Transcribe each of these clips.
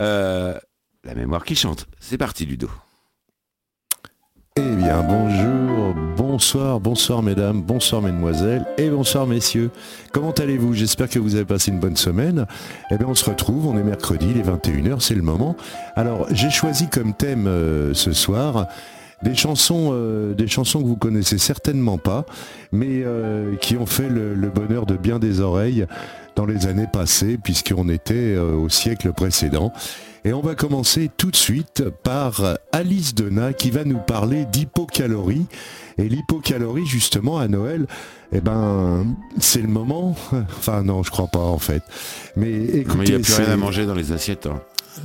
Euh, la mémoire qui chante. C'est parti, Ludo. Eh bien, bonjour, bonsoir, bonsoir mesdames, bonsoir mesdemoiselles et bonsoir messieurs. Comment allez-vous? J'espère que vous avez passé une bonne semaine. Eh bien, on se retrouve, on est mercredi, il est 21h, c'est le moment. Alors, j'ai choisi comme thème euh, ce soir des chansons, euh, des chansons que vous connaissez certainement pas, mais qui ont fait le bonheur de bien des oreilles dans les années passées, puisqu'on était au siècle précédent. Et on va commencer tout de suite par Alice Dena qui va nous parler d'hypocalorie. Et l'hypocalorie, justement, à Noël, eh ben, c'est le moment. Enfin, non, je crois pas, en fait. Mais écoutez. Il n'y a plus rien à manger dans les assiettes. hein.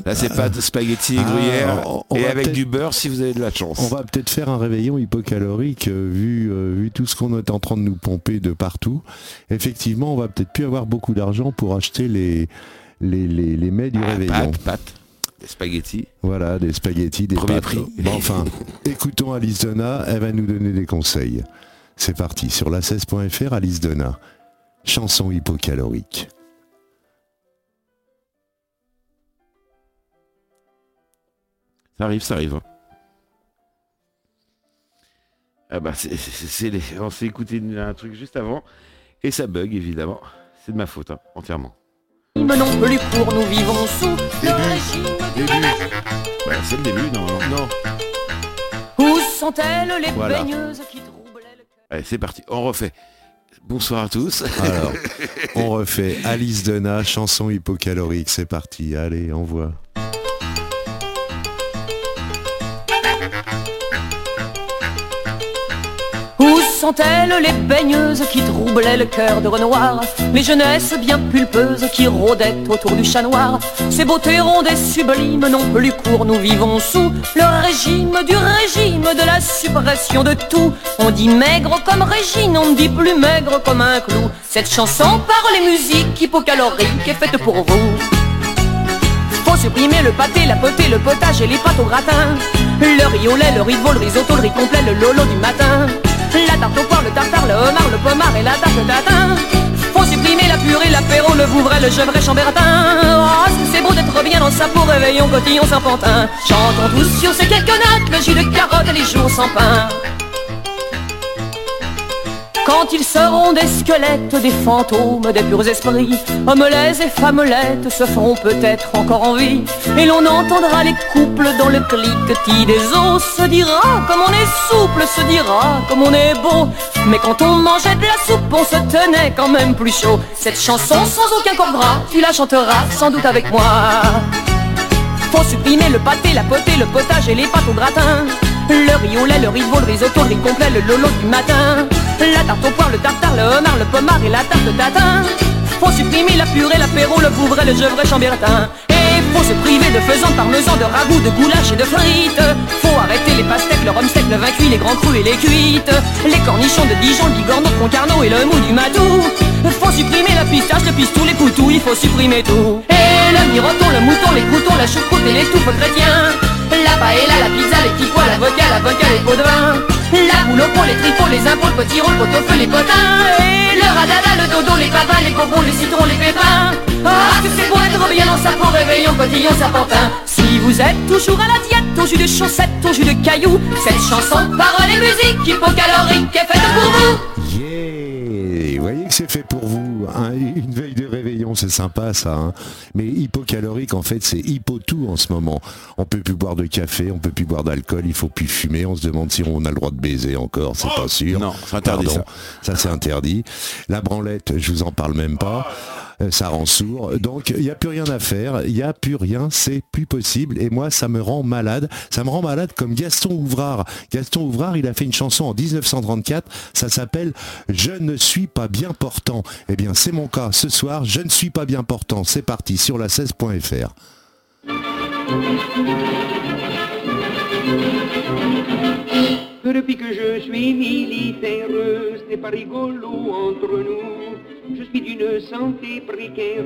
Là, c'est pas de spaghetti gruyère Ah, on et avec du beurre si vous avez de la chance. On va peut-être faire un réveillon hypocalorique euh, vu, euh, vu tout ce qu'on est en train de nous pomper de partout. Effectivement, on va peut-être plus avoir beaucoup d'argent pour acheter les, les, les, les mets du Ah, réveillon. Des spaghettis. Voilà, des spaghettis, des Premier pâtes. prix. Bon, enfin, écoutons Alice Donna, elle va nous donner des conseils. C'est parti, sur la 16.fr, Alice Donna. Chanson hypocalorique. Ça arrive, ça arrive. hein. Ah bah, les- on s'est écouté un truc juste avant et ça bug évidemment. C'est de ma faute, hein, entièrement. Non plus pour nous vivons sous le régime du Ouais, c'est le début, non, non. non. Où sont-elles les Voilà. baigneuses qui troublaient le cœur Allez, c'est parti, on refait. Bonsoir à tous. Alors, on refait Alice Donna, chanson hypocalorique. C'est parti, allez, envoie. Où sont-elles les baigneuses qui troublaient le cœur de Renoir? Les jeunesses bien pulpeuses qui rôdaient autour du chat noir? Ces beautés rondes et sublimes n'ont plus cours, nous vivons sous le régime du régime de la suppression de tout. On dit maigre comme Régine, on ne dit plus maigre comme un clou. Cette chanson par les musiques hypocaloriques est faite pour vous. Faut supprimer le pâté, la potée, le potage et les pâtes au gratin. Le riz au lait, le riz de le risotto, le riz complet, le lolo du matin. La tarte au poire, le tartare, le homard, le pommard et la tarte tatin. Faut supprimer la purée, l'apéro, le vouvray, le gevrey, chambertin. Oh, c'est beau d'être bien dans sa peau, réveillon, cotillon, sans pantin. Chantons tous sur ces quelques notes, le jus de carotte et les jours sans pain. Quand ils seront des squelettes, des fantômes, des purs esprits, hommelets et femmelettes se feront peut-être encore en vie. Et l'on entendra les couples dans le cliquetis des os. Se dira comme on est souple, se dira comme on est beau. Mais quand on mangeait de la soupe, on se tenait quand même plus chaud. Cette chanson sans aucun corps gras, tu la chanteras sans doute avec moi. Faut supprimer le pâté, la potée, le potage et les pâtes au gratin. Le riz au lait, le riz de le risotto, le riz complet, le lolo du matin. La tarte au poire, le tartare, le homard, le pommard et la tarte tatin. Faut supprimer la purée, l'apéro, le vouvray, le gevrey, chambertin. Et faut se priver de faisans, de parmesan, de ragoût, de goulash et de frites. Faut arrêter les pastèques, le rhum le vin cuit, les grands crus et les cuites. Les cornichons de Dijon, le bigorneau, le concarneau et le mou du matou. Faut supprimer la pistache, le pistou, les poutous, il faut supprimer tout. Et le miroton, le mouton, les croutons, la choucroute et les touffes chrétiens. La paella, la pizza, les petits pois, l'avocat, l'avocat, les pots de vin. La boule au pot, les tripots, les impôts, le potiron, le pot-au-feu, les potins. Et le radada, le dodo, les papins, les bonbons, les citrons, les pépins. Ah, que c'est beau être bien dans sa peau, réveillon, cotillon, sapantin. Si vous êtes toujours à la diète, au jus de chaussettes, au jus de cailloux, cette chanson, paroles et musique, hypocalorique, est faite pour vous. Yeah Vous voyez que c'est fait pour vous. hein. Une veille de c'est sympa ça. hein. Mais hypocalorique, en fait, c'est hypo-tout en ce moment. On peut plus boire de café, on peut plus boire d'alcool, il faut plus fumer. On se demande si on a le droit de baiser encore, c'est pas sûr. non, c'est interdit, Pardon. Ça, c'est interdit. La branlette, je vous en parle même pas. Euh, Ça rend sourd. Donc, il n'y a plus rien à faire. Il n'y a plus rien. C'est plus possible. Et moi, ça me rend malade. Ça me rend malade comme Gaston Ouvrard. Gaston Ouvrard, il a fait une chanson en 1934. Ça s'appelle Je ne suis pas bien portant. Eh bien, c'est mon cas. Ce soir, je ne suis pas bien portant. C'est parti sur la 16.fr. que depuis que je suis militaire, c'est pas rigolo entre nous. Je suis d'une santé précaire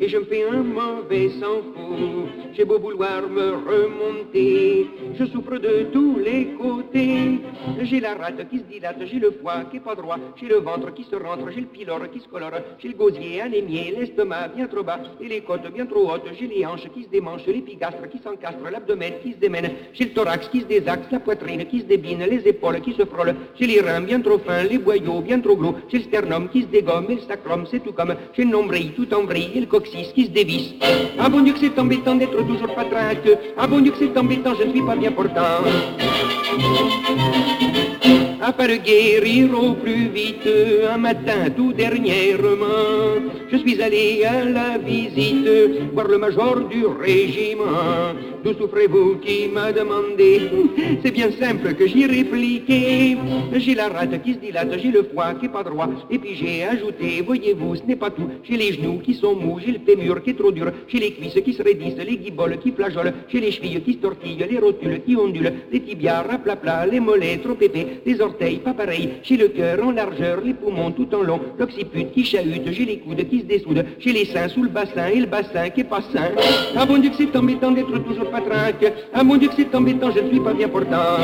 et je me fais un mauvais sang fou. J'ai beau vouloir me remonter, je souffre de tous les côtés. J'ai la rate qui se dilate, j'ai le foie qui est pas droit, j'ai le ventre qui se rentre, j'ai le pylore qui se colore, j'ai le gosier anémié, l'estomac bien trop bas et les côtes bien trop hautes, j'ai les hanches qui se démanchent, l'épigastre qui s'encastre, l'abdomen qui se démène, j'ai le thorax qui se désaxe, la poitrine qui se débine, les épaules qui se frôlent, j'ai les reins bien trop fins, les boyaux bien trop gros, j'ai le sternum qui se dégomme c'est tout comme, j'ai le nombril tout en et le coccyx qui se dévisse. Ah bon Dieu que c'est embêtant d'être toujours patraque, ah bon Dieu que c'est embêtant, je ne suis pas bien portant. Afin de guérir au plus vite, un matin tout dernièrement, je suis allé à la visite, voir le major du régiment. D'où souffrez-vous qui m'a demandé? C'est bien simple que j'y répliqué. J'ai la rate qui se dilate, j'ai le foie qui est pas droit, et puis j'ai ajouté, voyez-vous, ce n'est pas tout. J'ai les genoux qui sont mous, j'ai le fémur qui est trop dur, j'ai les cuisses qui se raidissent, les guiboles qui flageolent, j'ai les chevilles qui se tortillent, les rotules qui ondulent, les tibias raplapla, les mollets trop épais, les orteils pas pareils, j'ai le cœur en largeur, les poumons tout en long, l'occiput qui chahute, j'ai les coudes qui se dessoudent, j'ai les seins sous le bassin et le bassin qui est pas sain. Ah bon Dieu que c'est embêtant d'être toujours patraque, ah mon Dieu que c'est embêtant, je ne suis pas bien portant.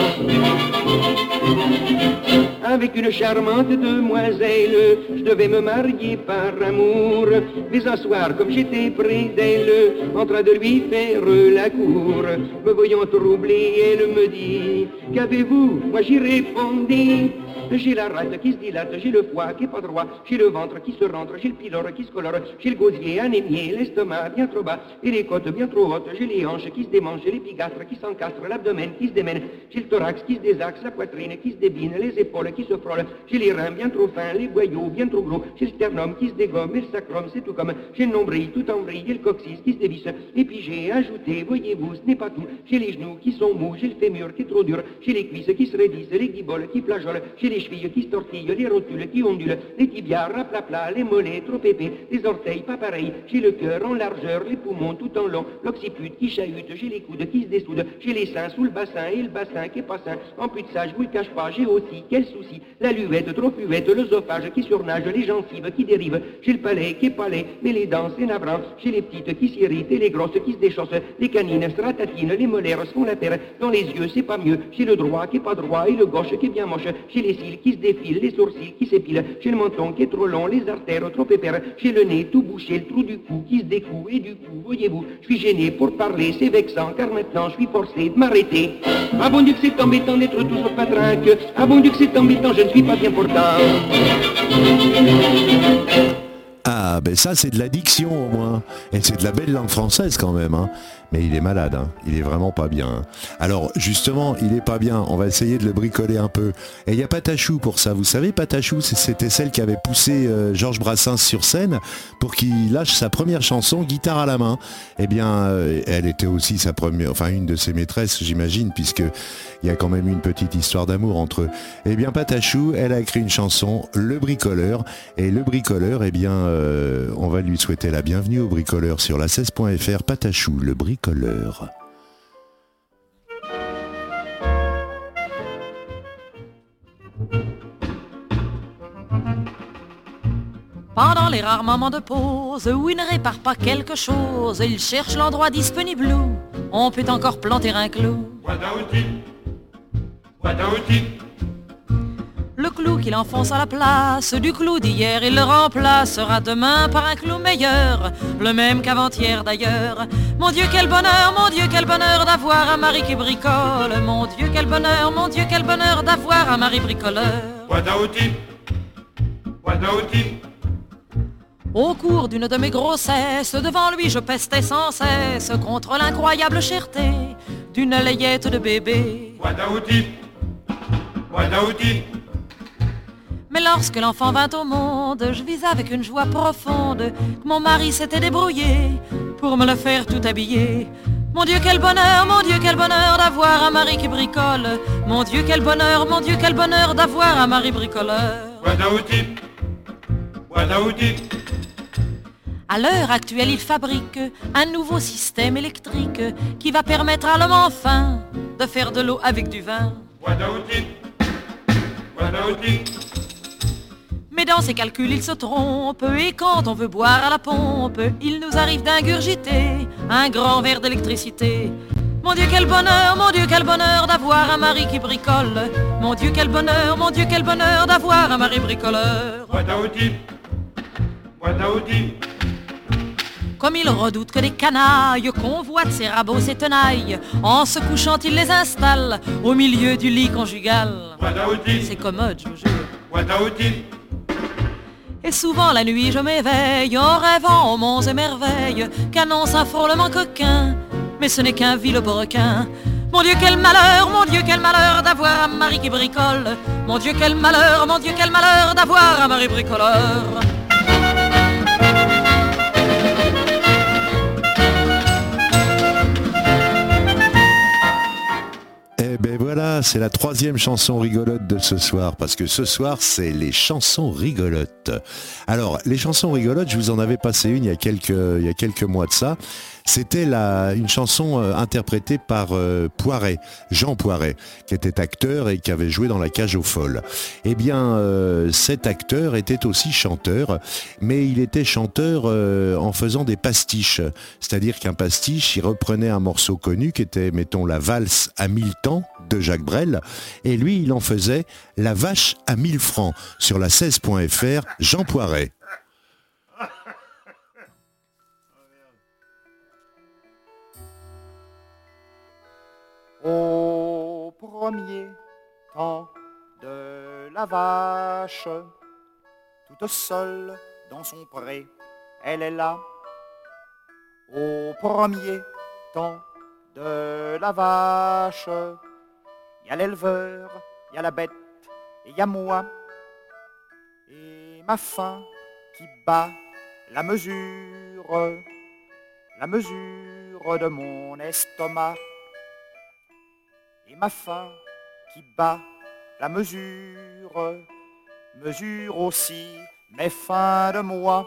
Avec une charmante demoiselle, je devais me marier par amour. Mais un soir, comme j'étais près d'elle, en train de lui faire la cour, me voyant troublé, elle me dit Qu'avez-vous? Moi j'y répondis be j'ai la rate qui se dilate, j'ai le foie qui est pas droit, j'ai le ventre qui se rentre, j'ai le pylore qui se colore, j'ai le gosier anémié, l'estomac bien trop bas, et les côtes bien trop hautes, j'ai les hanches qui se démangent, j'ai l'épigastre qui s'encastre, l'abdomen qui se démène, j'ai le thorax qui se désaxe, la poitrine qui se débine, les épaules qui se frôlent, j'ai les reins bien trop fins, les boyaux bien trop gros, j'ai le sternum qui se dégomme, le sacrum c'est tout comme, j'ai le nombril tout en vrille, et le coccyx qui se dévisse, et puis j'ai ajouté, voyez-vous, ce n'est pas tout, j'ai les genoux qui sont mous, j'ai le fémur qui est trop dur, j'ai les cuisses qui se raidissent, les guiboles qui flageolent, j'ai les chevilles qui se tortillent, les rotules qui ondulent, les tibias raplapla, les mollets trop épais, les orteils pas pareils, j'ai le cœur en largeur, les poumons tout en long, l'occiput qui chahute, j'ai les coudes qui se dessoudent, j'ai les seins sous le bassin et le bassin qui est pas sain. En plus de ça, je vous le cache pas, j'ai aussi, quel souci, la luette trop fluette, l'œsophage qui surnage, les gencives qui dérivent, j'ai le palais qui est palais, mais les dents c'est navrant, j'ai les petites qui s'irritent et les grosses qui se déchaussent, les canines stratatines, les molaires se font la terre, dans les yeux c'est pas mieux, j'ai le droit qui est pas droit et le gauche qui est bien moche, j'ai les qui se défilent, les sourcils qui s'épilent, j'ai le menton qui est trop long, les artères trop épères, j'ai le nez tout bouché, le trou du cou qui se découe et du coup, voyez-vous, je suis gêné pour parler, c'est vexant car maintenant je suis forcé de m'arrêter. Ah bon Dieu que c'est embêtant d'être toujours patraque, ah bon Dieu que c'est embêtant, je ne suis pas bien portant. Ah, ben ça, c'est de l'addiction au moins. Et c'est de la belle langue française quand même. Hein. Mais il est malade, hein. il est vraiment pas bien. hein. Alors justement, il est pas bien, on va essayer de le bricoler un peu. Et il y a Patachou pour ça. Vous savez, Patachou, c'était celle qui avait poussé euh, Georges Brassens sur scène pour qu'il lâche sa première chanson, guitare à la main. Eh bien, euh, elle était aussi sa première, enfin une de ses maîtresses, j'imagine, puisque il y a quand même une petite histoire d'amour entre eux. Eh bien, Patachou, elle a écrit une chanson, Le Bricoleur. Et Le Bricoleur, eh bien, euh, on va lui souhaiter la bienvenue au Bricoleur sur la 16.fr. Patachou, Le Bricoleur. Pendant les rares moments de pause où il ne répare pas quelque chose, il cherche l'endroit disponible où on peut encore planter un clou. Le clou qu'il enfonce à la place du clou d'hier, il le remplacera demain par un clou meilleur, le même qu'avant-hier d'ailleurs. Mon Dieu, quel bonheur, mon Dieu, quel bonheur d'avoir un mari qui bricole. Mon Dieu, quel bonheur, mon Dieu, quel bonheur d'avoir un mari bricoleur. Au cours d'une de mes grossesses, devant lui je pestais sans cesse contre l'incroyable cherté d'une layette de bébé. Mais lorsque l'enfant vint au monde, je vis avec une joie profonde que mon mari s'était débrouillé pour me le faire tout habiller. Mon Dieu, quel bonheur, mon Dieu, quel bonheur d'avoir un mari qui bricole. Mon Dieu, quel bonheur, mon Dieu, quel bonheur d'avoir un mari bricoleur. À l'heure actuelle, il fabrique un nouveau système électrique qui va permettre à l'homme enfin de faire de l'eau avec du vin. Mais dans ses calculs, il se trompe, et quand on veut boire à la pompe, il nous arrive d'ingurgiter un grand verre d'électricité. Mon Dieu, quel bonheur, mon Dieu, quel bonheur d'avoir un mari qui bricole. Mon Dieu, quel bonheur, mon Dieu, quel bonheur d'avoir un mari bricoleur. Comme il redoute que les canailles convoitent ses rabots, ses tenailles, en se couchant, il les installe au milieu du lit conjugal. C'est commode, je vous jure. Et souvent la nuit je m'éveille en rêvant aux monts et merveilles qu'annonce un frôlement coquin, mais ce n'est qu'un vil requin. Mon Dieu quel malheur, mon Dieu quel malheur d'avoir un mari qui bricole. Mon Dieu quel malheur, mon Dieu quel malheur d'avoir un mari bricoleur. Eh ben voilà, c'est la troisième chanson rigolote de ce soir, parce que ce soir, c'est les chansons rigolotes. Alors, les chansons rigolotes, je vous en avais passé une il y a quelques, il y a quelques mois de ça. C'était une chanson euh, interprétée par euh, Poiret, Jean Poiret, qui était acteur et qui avait joué dans La Cage aux Folles. Eh bien, euh, cet acteur était aussi chanteur, mais il était chanteur en faisant des pastiches. C'est-à-dire qu'un pastiche, il reprenait un morceau connu qui était, mettons, la valse à mille temps de Jacques Brel, et lui, il en faisait la vache à mille francs sur la 16.fr, Jean Poiret. De la vache, toute seule dans son pré, elle est là. Au premier temps de la vache, il y a l'éleveur, il y a la bête, et il y a moi. Et ma faim qui bat la mesure, la mesure de mon estomac et ma faim qui bat la mesure, mesure aussi mes fins de moi.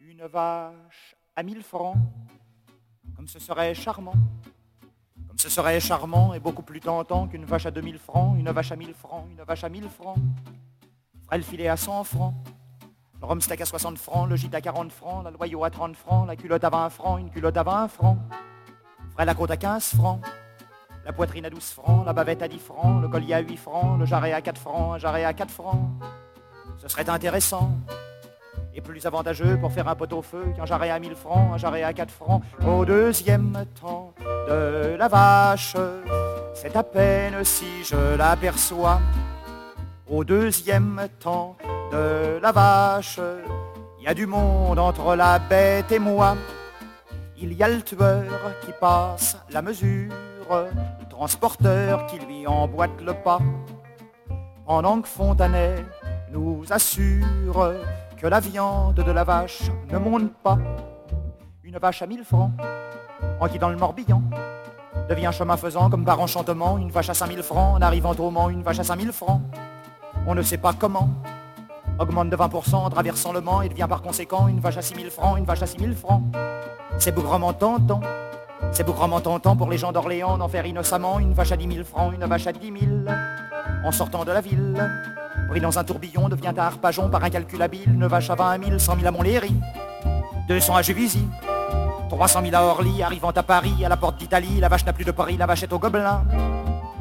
Une vache à mille francs, comme ce serait charmant. Comme ce serait charmant et beaucoup plus tentant qu'une vache à 2000 francs, une vache à mille francs, une vache à mille francs. Ferait le filet à 100 francs, le rumsteak à 60 francs, le gîte à 40 francs, la loyau à 30 francs, la culotte à 20 francs, une culotte à 20 francs. Ferait la côte à 15 francs, la poitrine à 12 francs, la bavette à 10 francs, le collier à 8 francs, le jarret à 4 francs, un jarret à 4 francs. Ce serait intéressant et plus avantageux pour faire un pot au feu qu'un jarret à 1000 francs, un jarret à 4 francs. Au deuxième temps de la vache, c'est à peine si je l'aperçois. Au deuxième temps de la vache, il y a du monde entre la bête et moi. Il y a le tueur qui passe la mesure transporteur qui lui emboîte le pas. Pendant que Fontanet nous assure que la viande de la vache ne monte pas. Une vache à mille francs, en quittant le Morbihan, devient chemin faisant comme par enchantement une vache à cinq mille francs, en arrivant au Mans une vache à cinq mille francs. On ne sait pas comment, augmente de 20% en traversant le Mans et devient par conséquent une vache à six mille francs, une vache à six mille francs. C'est bougrement tentant c'est bougrement tentant pour les gens d'Orléans d'en faire innocemment une vache à dix mille francs, une vache à dix mille. En sortant de la ville, pris dans un tourbillon, devient un harpagon par incalculable, une vache à vingt mille, cent mille à Montlhéry, 200 à Juvisy, 300 000 à Orly, arrivant à Paris, à la porte d'Italie, la vache n'a plus de Paris, la vache est au Gobelin,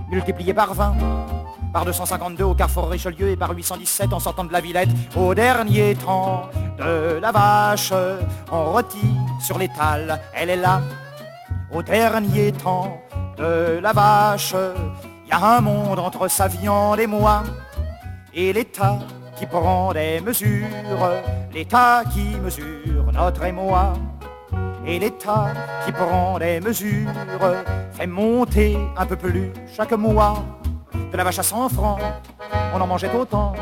multiplié par 20, par 252 au carrefour Richelieu et par 817 en sortant de la Villette. Au dernier temps de la vache, on retire sur l'étal, elle est là, au dernier temps de la vache. Y a un monde entre sa viande et moi, et l'État qui prend des mesures, l'État qui mesure notre émoi. Et l'État qui prend des mesures fait monter un peu plus chaque mois. De la vache à 100 francs, on en mangeait autant,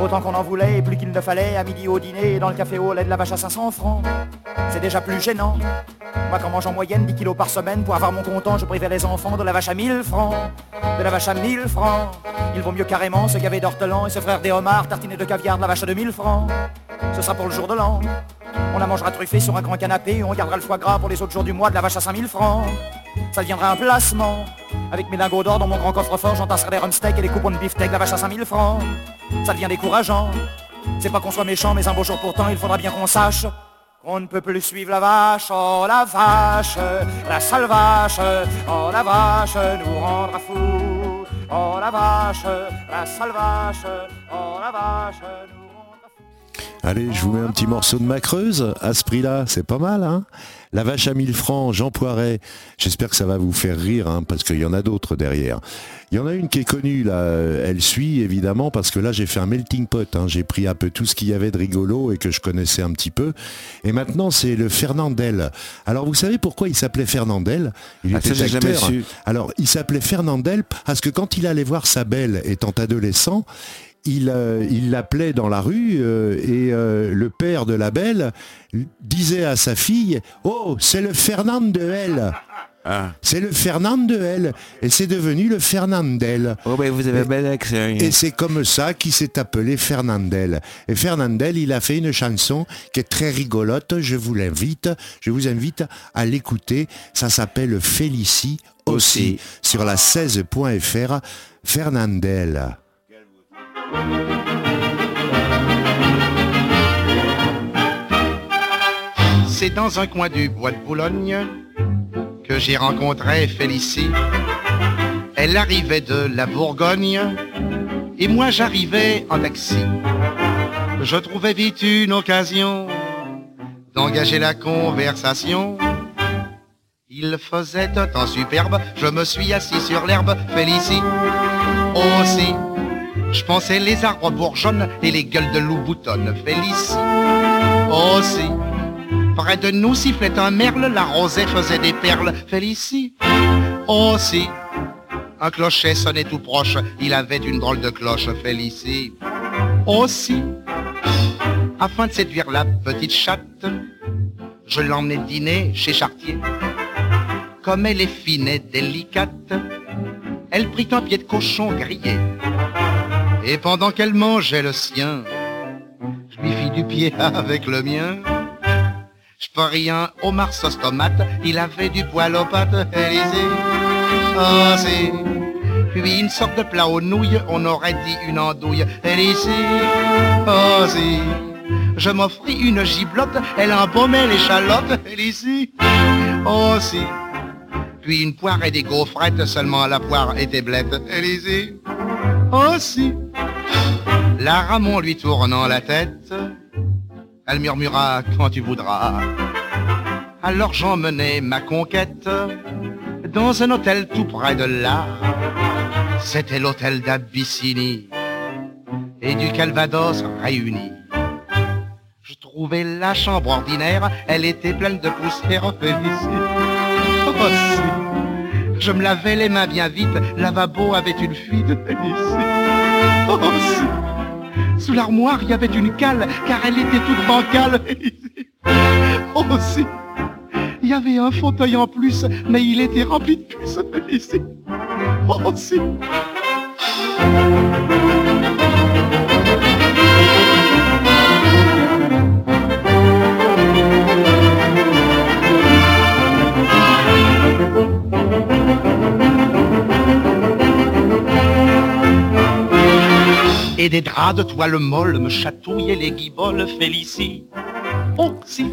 autant qu'on en voulait plus qu'il ne fallait à midi au dîner dans le café au lait de la vache à 500 francs. C'est déjà plus gênant moi, quand mange en moyenne 10 kilos par semaine pour avoir mon content, je privais les enfants de la vache à 1000 francs. De la vache à 1000 francs. Il vaut mieux carrément se gaver d'ortelan et se frère des homards tartiner de caviar de la vache à 2000 francs. Ce sera pour le jour de l'an. On la mangera truffée sur un grand canapé, on gardera le foie gras pour les autres jours du mois de la vache à 5000 francs. Ça deviendra un placement. Avec mes lingots d'or dans mon grand coffre-fort, j'entasserai des rumsteaks et des coupons de beefsteak, la vache à 5000 francs. Ça devient décourageant. C'est pas qu'on soit méchant, mais un beau jour pourtant, il faudra bien qu'on sache qu'on ne peut plus suivre la vache, oh la vache, la sale vache, oh la vache nous rendra fous. Oh la vache, la sale vache, oh la vache nous rendra fous. Allez, je vous mets un petit morceau de ma creuse. À ce prix-là, c'est pas mal, hein La vache à 1000 francs, Jean Poiret. J'espère que ça va vous faire rire, hein, parce qu'il y en a d'autres derrière. Il y en a une qui est connue, là. Elle suit, évidemment, parce que là, j'ai fait un melting pot. hein. J'ai pris un peu tout ce qu'il y avait de rigolo et que je connaissais un petit peu. Et maintenant, c'est le Fernandel. Alors, vous savez pourquoi il s'appelait Fernandel? Il Ah, ça, jamais acteur. su. Alors, il s'appelait Fernandel parce que quand il allait voir sa belle étant adolescent, il euh, il l'appelait dans la rue euh, et euh, le père de la belle disait à sa fille Oh, c'est le Fernand de elle Ah. C'est le Fernand de elle Et c'est devenu le Fernandel. Oh, ben vous avez un bel accent. Et c'est comme ça qu'il s'est appelé Fernandel. Et Fernandel, il a fait une chanson qui est très rigolote. Je vous l'invite, je vous invite à l'écouter. Ça s'appelle Félicie aussi, Aussi. sur la 16.fr. Fernandel. C'est dans un coin du bois de Boulogne que j'ai rencontré Félicie. Elle arrivait de la Bourgogne et moi j'arrivais en taxi. Je trouvais vite une occasion d'engager la conversation. Il faisait un temps superbe, je me suis assis sur l'herbe, Félicie. Aussi, je pensais les arbres bourgeonnent et les gueules de loup boutonnent, Félicie. Aussi, Près de nous sifflait un merle, la rosée faisait des perles. Félicie aussi. Un clocher sonnait tout proche, il avait une drôle de cloche. Félicie aussi. Afin de séduire la petite chatte, je l'emmenais dîner chez Chartier. Comme elle est fine et délicate, elle prit un pied de cochon grillé. Et pendant qu'elle mangeait le sien, je lui fis du pied avec le mien. Je peux rien, homard sauce tomate, il avait du poil aux pâtes, Élysée. C'est... Puis une sorte de plat aux nouilles, on aurait dit une andouille, Élysée. Oh, c'est... Je m'offris une giblotte, elle embaumait l'échalote, Élysée. Oh, si. Puis une poire et des gaufrettes, seulement la poire était blette, Élysée. Oh, si. La Ramon lui tournant la tête, elle murmura quand tu voudras. Alors j'emmenai ma conquête dans un hôtel tout près de là. C'était l'hôtel d'Abyssinie et du Calvados réunis. Je trouvais la chambre ordinaire, elle était pleine de poussière félicite. Oh, si. Je me lavais les mains bien vite, lavabo avait une fuite félicite. Oh, si. Sous l'armoire, il y avait une cale, car elle était toute bancale. Oh, si. Il y avait un fauteuil en plus, mais il était rempli de puces. Oh, si. Et des draps de toile molle me chatouillaient les guiboles Félicie. Oh, si.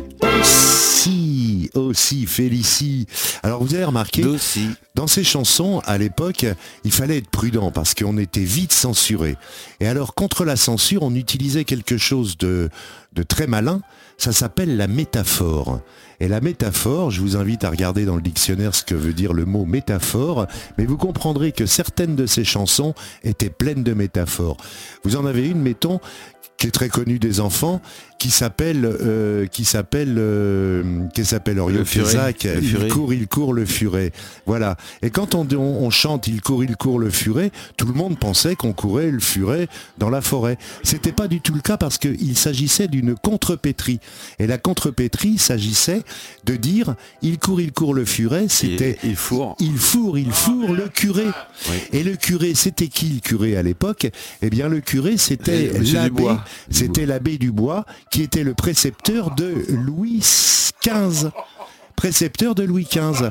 Si, aussi, Félicie. Alors vous avez remarqué, D'aussi. dans ces chansons, à l'époque, il fallait être prudent parce qu'on était vite censuré. Et alors, contre la censure, on utilisait quelque chose de, de très malin. Ça s'appelle la métaphore. Et la métaphore, je vous invite à regarder dans le dictionnaire ce que veut dire le mot métaphore, mais vous comprendrez que certaines de ces chansons étaient pleines de métaphores. Vous en avez une, mettons, qui est très connue des enfants, qui s'appelle euh, qui s'appelle euh, qui s'appelle Oriol Il court, il court le furet. Voilà. Et quand on, on, on chante il court, il court le furet, tout le monde pensait qu'on courait le furet dans la forêt. C'était pas du tout le cas parce qu'il s'agissait d'une contrepétrie. Et la contrepétrie s'agissait de dire il court, il court le furet, c'était il fourre. il fourre, il fourre le curé. Oui. Et le curé, c'était qui le curé à l'époque? Eh bien, le curé, c'était l'abbé. C'était l'abbé Dubois, qui était le précepteur de Louis XV. précepteur de Louis XV.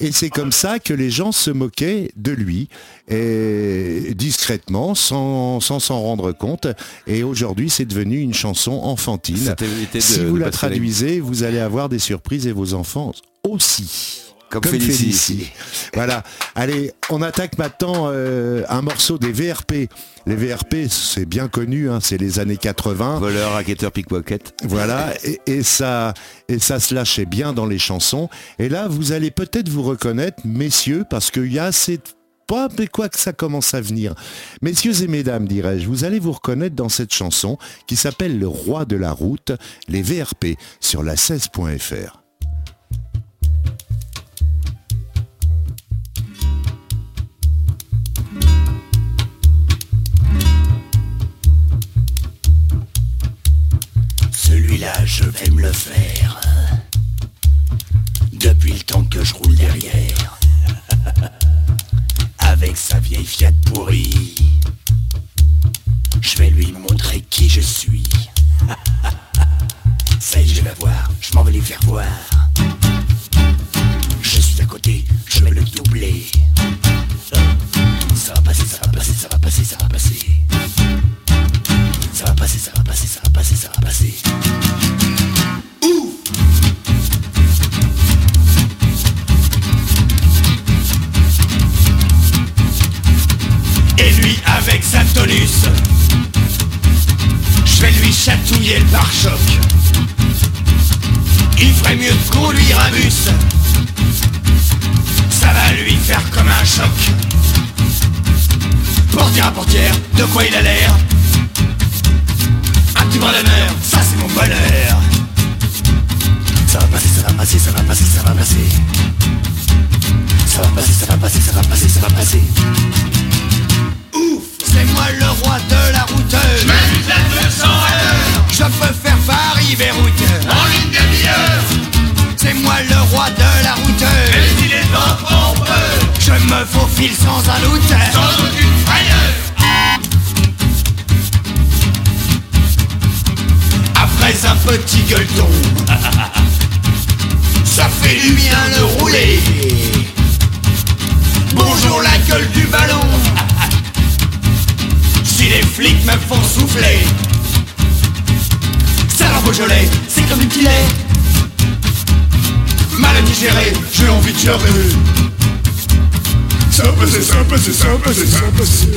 Et c'est comme ça que les gens se moquaient de lui, et discrètement, sans s'en rendre compte. Et aujourd'hui, c'est devenu une chanson enfantine. si vous la traduisez, vous allez avoir des surprises et vos enfants aussi. Comme, Félicie. Voilà. Allez, on attaque maintenant euh, un morceau des VRP. Les VRP, c'est bien connu, hein, c'est les années 80. Voleur, racketteur, pickpocket. Voilà, et, ça, et ça se lâchait bien dans les chansons. Et là, vous allez peut-être vous reconnaître, messieurs, parce qu'il y a cette pas mais quoi que ça commence à venir. Messieurs et mesdames, dirais-je, vous allez vous reconnaître dans cette chanson qui s'appelle Le Roi de la Route, les VRP, sur la 16.fr. Celui-là, je vais me le faire. Depuis le temps que je roule derrière. Avec sa vieille Fiat pourrie. Je vais lui montrer qui je suis. Ça y est, je vais voir, je m'en vais lui faire voir. Je suis à côté, je vais le doubler. Ça va passer, ça va passer, ça va passer, ça va passer. Ça va passer, ça va passer, ça va passer, ça va passer. Pare-choc. Il ferait mieux de conduire un bus. Ça va lui faire comme un choc. Portière à portière, de quoi il a l'air? Un petit bras d'honneur, ça c'est mon bonheur. Ça va passer, ça va passer, ça va passer, ça va passer. Ça va passer, ça va passer, ça va passer, ça va passer. Ouf, c'est moi le roi de la route En une demi-heure C'est moi le roi de la route. Mais il est en trompe Je me faufile sans un doute. Sans aucune frayeur. Un petit gueuleton Ça fait du bien de rouler. Bonjour la gueule du ballon. Si les flics me font souffler C'est comme du lait Mal digéré, j'ai envie de pleurer Ça passer, ça passer, ça passer, ça passer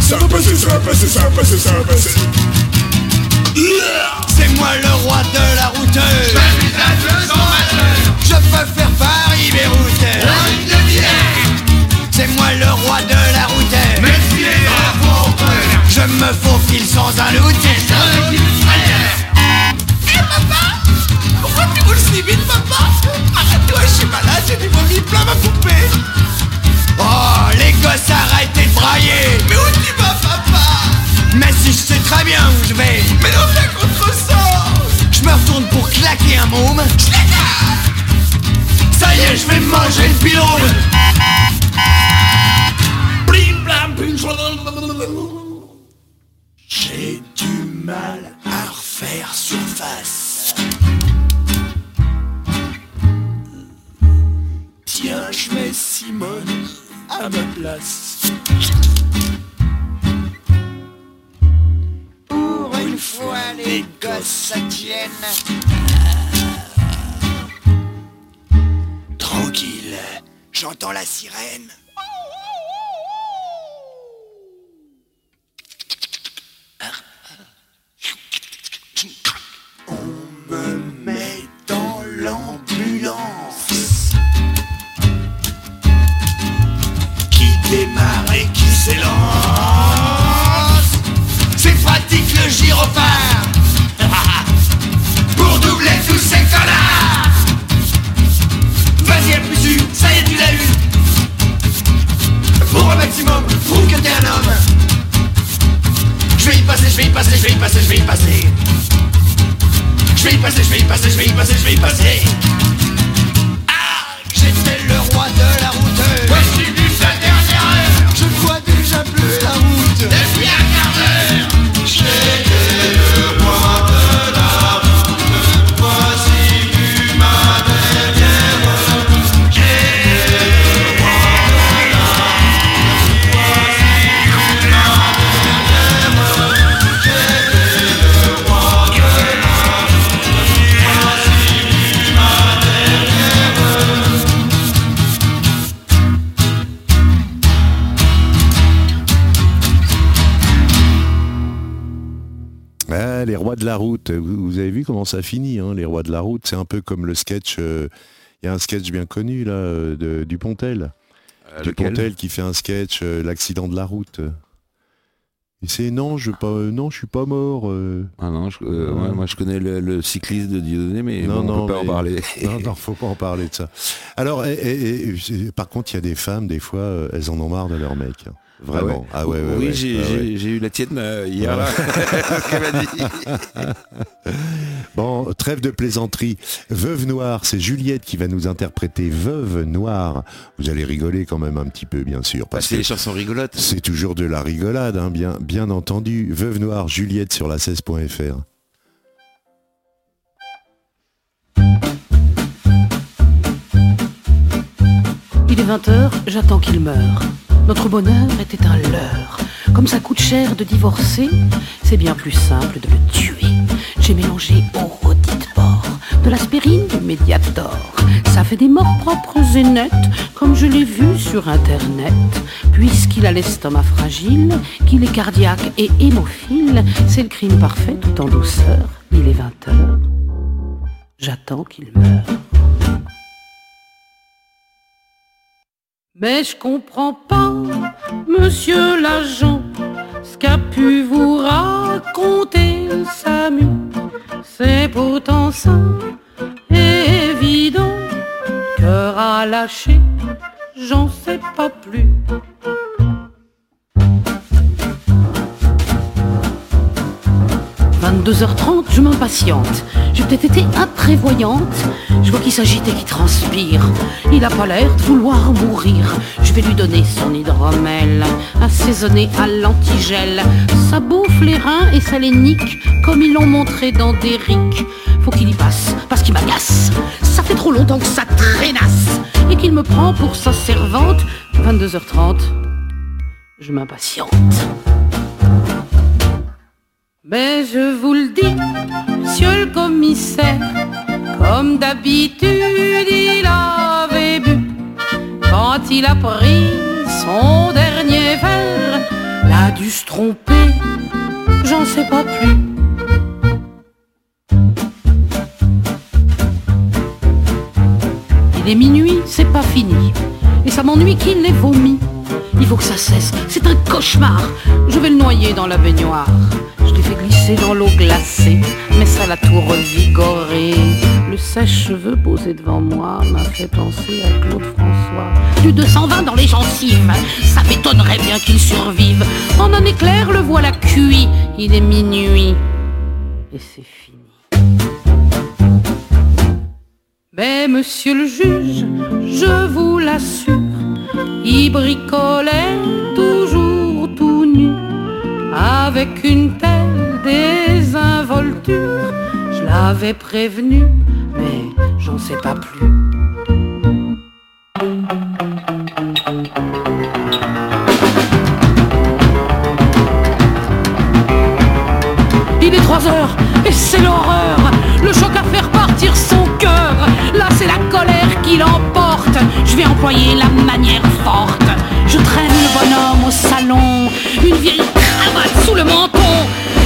Ça passer, ça passer, ça passer, ça c'est moi le roi de la route Je peux faire de la route. Vous, vous avez vu comment ça finit, hein, les rois de la route. C'est un peu comme le sketch. euh, Il y a un sketch bien connu là euh, de, du Pontel. Euh, du Pontel qui fait un sketch, euh, l'accident de la route. Et c'est non, je pas, euh, non, je suis pas mort. euh. Ah non, je- euh, ouais, moi je connais le, le cycliste de Dieudonné, mais Non, bon, on non, peut pas en parler. Non, non, faut pas en parler de ça. Alors, et- et- et, c'est- par contre, il y a des femmes, des fois, euh, elles en ont marre de leur mec. hein. Vraiment. Ah ouais, ouais, oui, ouais. j'ai Ah ouais. j'ai- j'ai eu la tienne euh, hier là. dit. Bon, trêve de plaisanterie. Veuve Noire, c'est Juliette qui va nous interpréter Veuve Noire. Vous allez rigoler quand même un petit peu, bien sûr, Bah, parce c'est que les chansons rigolotes. c'est toujours de la rigolade, hein, bien, bien entendu. Veuve Noire, Juliette sur la 16.fr. Il est 20h, j'attends qu'il meure. Notre bonheur était un leurre. Comme ça coûte cher de divorcer, c'est bien plus simple de le tuer. J'ai mélangé au rôti de de l'aspirine, du médiator. Ça fait des morts propres et nettes, comme je l'ai vu sur internet. Puisqu'il a l'estomac fragile, qu'il est cardiaque et hémophile, c'est le crime parfait tout en douceur. Il est 20h, j'attends qu'il meure. Mais je comprends pas, monsieur l'agent, ce qu'a pu vous raconter Samu. C'est pourtant ça, évident, cœur à lâcher, j'en sais pas plus. « 22h30, je m'impatiente. J'ai peut-être été imprévoyante. Je vois qu'il s'agite et qu'il transpire. Il a pas l'air de vouloir mourir. Je vais lui donner son hydromel, assaisonné à l'antigel. Ça bouffe les reins et ça les comme ils l'ont montré dans Derrick. Faut qu'il y passe, parce qu'il m'agace. Ça fait trop longtemps que ça traînasse. Et qu'il me prend pour sa servante. 22h30, je m'impatiente. Mais je vous le dis, monsieur le commissaire, comme d'habitude il avait bu. Quand il a pris son dernier verre, l'a dû se tromper, j'en sais pas plus. Il est minuit, c'est pas fini. Et ça m'ennuie qu'il l'ait vomi. Il faut que ça cesse, c'est un cauchemar. Je vais le noyer dans la baignoire. Je l'ai fait glisser dans l'eau glacée, mais ça l'a tout revigoré. Le sèche-cheveux posé devant moi m'a fait penser à Claude François. Du 220 dans les gencives, ça m'étonnerait bien qu'il survive. En un éclair, le voilà cuit. Il est minuit, et c'est fini. Mais monsieur le juge, je vous l'assure, il bricolait toujours tout nu, avec une telle désinvolture. Je l'avais prévenu, mais j'en sais pas plus. Il est 3 heures et c'est l'horreur. Le choc à faire partir son cœur. Là, c'est la colère qui l'emporte. Je vais employer la manière forte. Je traîne le bonhomme au salon. Une vieille cravate sous le menton.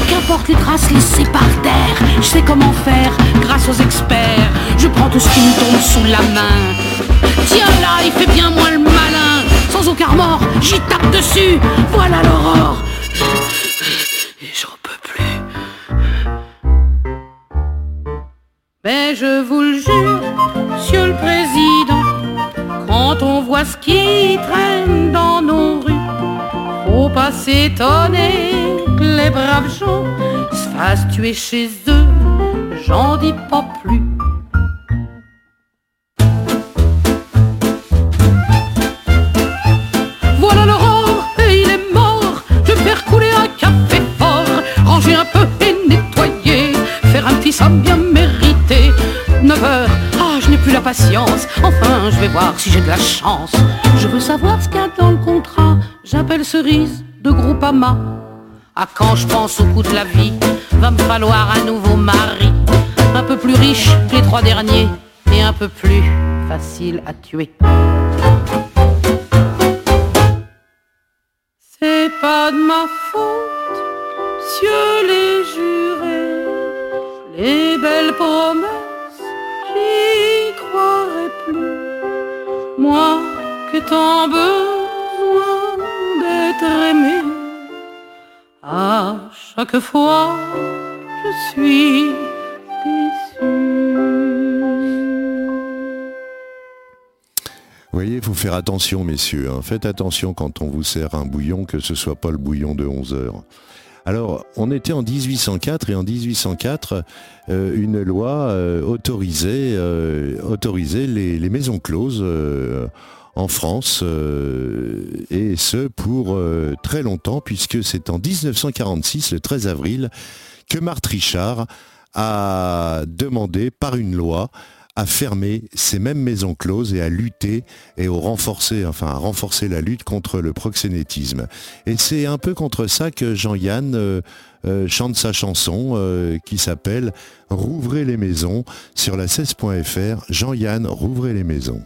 Qu'importe les traces laissées par terre. Je sais comment faire grâce aux experts. Je prends tout ce qui me tombe sous la main. Tiens là, il fait bien moins le malin. Sans aucun remords, j'y tape dessus. Voilà l'aurore. Et j'en peux plus. Mais je vous le jure, monsieur le président, quand on voit ce qui traîne dans nos rues, faut pas s'étonner que les braves gens se fassent tuer chez eux, j'en dis pas plus. Voilà l'aurore et il est mort. Je vais faire couler un café fort, ranger un peu et nettoyer, faire un petit somme bien mérité. 9 heures, Enfin, je vais voir si j'ai de la chance. Je veux savoir ce qu'il y a dans le contrat. J'appelle cerise de groupe Ama. À quand je pense au coût de la vie, va me falloir un nouveau mari. Un peu plus riche que les trois derniers et un peu plus facile à tuer. C'est pas de ma faute, cieux les jurés, les belles promesses moi qui tant besoin d'être aimé. À chaque fois, je suis Vous voyez, il faut faire attention, messieurs. hein. Faites attention quand on vous sert un bouillon, que ce soit pas le bouillon de 11 heures. Alors, on était en 1804 et en 1804, euh, une loi euh, autorisait, euh, autorisait les, les maisons closes en France, et ce pour très longtemps, puisque c'est en 1946, le 13 avril, que Marthe Richard a demandé par une loi à fermer ces mêmes maisons closes et à lutter et au renforcer, enfin à renforcer la lutte contre le proxénétisme. Et c'est un peu contre ça que Jean-Yann euh, euh, chante sa chanson euh, qui s'appelle Rouvrez les maisons sur la 16.fr. Jean-Yann, rouvrez les maisons.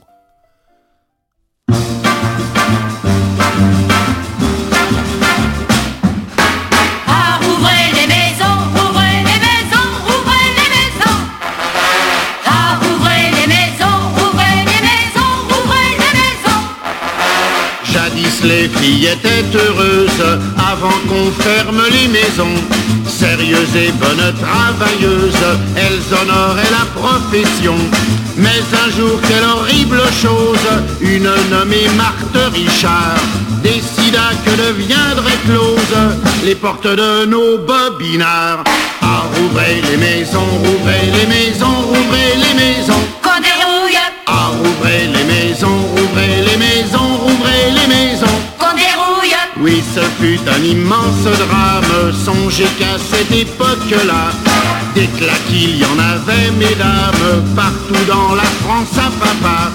Les filles étaient heureuses avant qu'on ferme les maisons. Sérieuses et bonnes travailleuses, elles honoraient la profession. Mais un jour, quelle horrible chose, une nommée Marthe Richard décida que deviendraient closes les portes de nos bobinards. Ah, rouvrez les maisons, rouvrez les maisons, rouvrez les maisons. Qu'on Ah, rouvrez les maisons, rouvrez les maisons, ce fut un immense drame, songez qu'à cette époque-là, des claques il y en avait, mesdames, partout dans la France à papa.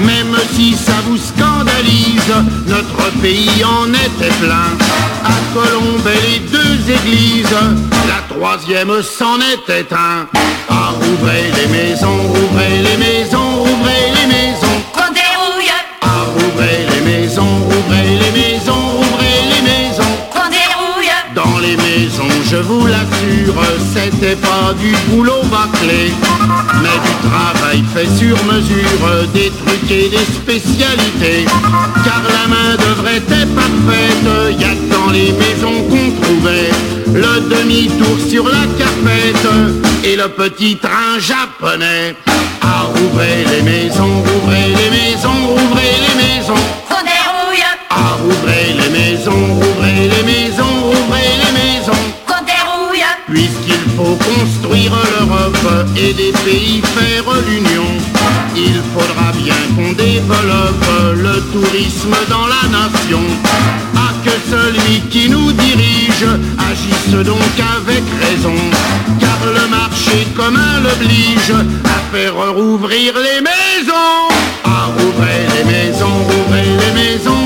Même si ça vous scandalise, notre pays en était plein. À Colombes, les deux églises, la troisième s'en était un. Ah, rouvrez les maisons, rouvrez les maisons, rouvrez les maisons. Ah, rouvrez les maisons, rouvrez les maisons, je vous l'assure, c'était pas du boulot bâclé, mais du travail fait sur mesure, des trucs et des spécialités. Car la main d'œuvre était parfaite, y a que dans les maisons qu'on trouvait le demi-tour sur la carpette et le petit train japonais. Ah, rouvrez les maisons, rouvrez les maisons, rouvrez les maisons. Ah, rouvrez les maisons, rouvrez les maisons, Puisqu'il faut construire l'Europe et des pays faire l'Union, il faudra bien qu'on développe le tourisme dans la nation. Ah, que celui qui nous dirige agisse donc avec raison, car le marché commun l'oblige à faire rouvrir les maisons. Ah, rouvrez les maisons, rouvrez les maisons,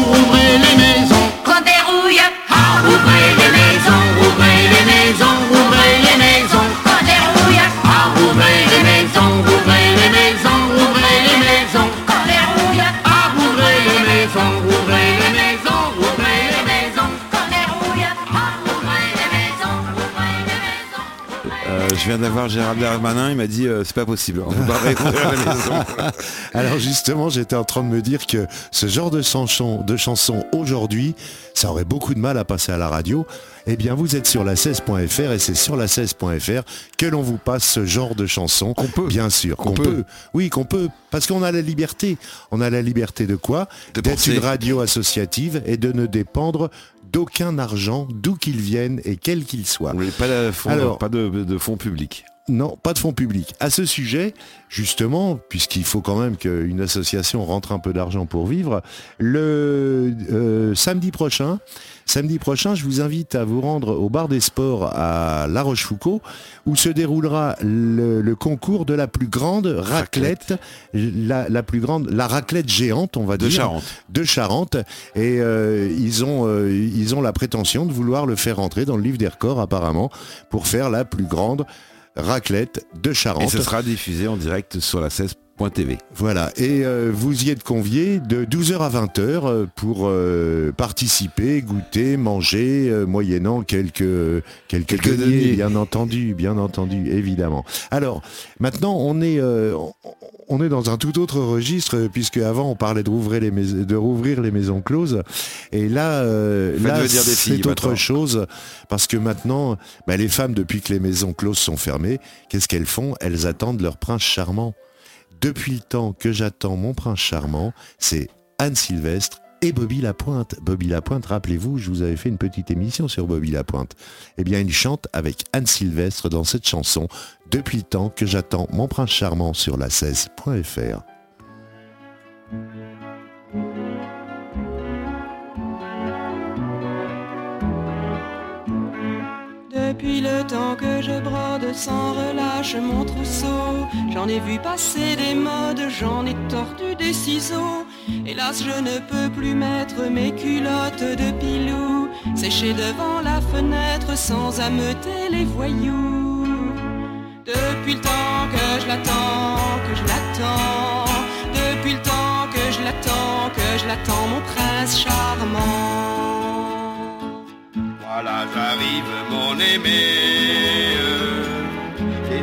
je viens d'avoir Gérald Darmanin, il m'a dit euh, c'est pas possible. On peut pas répondre à la maison. Alors justement, j'étais en train de me dire que ce genre de chanson, de chanson aujourd'hui, ça aurait beaucoup de mal à passer à la radio. Eh bien, vous êtes sur la 16.fr et c'est sur la 16.fr que l'on vous passe ce genre de chanson. Qu'on peut. Bien sûr, Qu'on peut. peut. Oui, qu'on peut. Parce qu'on a la liberté. On a la liberté de quoi? D'être une radio associative et de ne dépendre d'aucun argent, d'où qu'il vienne et quel qu'il soit. Pas, de fond, Alors- pas de, de fonds publics. Non, pas de fonds publics. À ce sujet, justement, puisqu'il faut quand même qu'une association rentre un peu d'argent pour vivre, le euh, samedi prochain, samedi prochain, je vous invite à vous rendre au bar des sports à La Rochefoucauld, où se déroulera le, le concours de la plus grande raclette, la, la plus grande, la raclette géante, on va De dire, Charente. de Charente. Et euh, ils ont, euh, ils ont la prétention de vouloir le faire rentrer dans le livre des records apparemment pour faire la plus grande raclette de Et Charente. ce sera diffusé en direct sur la 16 TV. Voilà, et euh, vous y êtes conviés de 12h à 20h euh, pour euh, participer, goûter, manger, euh, moyennant quelques, quelques, Quelques deniers, deniers. bien entendu, bien entendu, évidemment. Alors, maintenant, on est, on- est dans un tout autre registre, puisque avant on parlait de rouvrir les, mais- de rouvrir les maisons closes, et là, là c'est autre chose, parce que maintenant, bah, les femmes, depuis que les maisons closes sont fermées, qu'est-ce qu'elles font? Elles attendent leur prince charmant. Depuis le temps que j'attends mon prince charmant, c'est Anne Sylvestre et Bobby Lapointe. Bobby Lapointe, rappelez-vous, je vous avais fait une petite émission sur Bobby Lapointe. Eh bien, il chante avec Anne Sylvestre dans cette chanson Depuis le temps que j'attends mon prince charmant sur la 16.fr. Depuis le temps que je brode sans relâche mon trousseau, j'en ai vu passer des modes, j'en ai tordu des ciseaux. Hélas, je ne peux plus mettre mes culottes de pilou, sécher devant la fenêtre sans ameuter les voyous. Depuis le temps que je l'attends, que je l'attends, depuis le temps que je l'attends, que je l'attends, mon prince charmant. Voilà, j'arrive, mon aimé.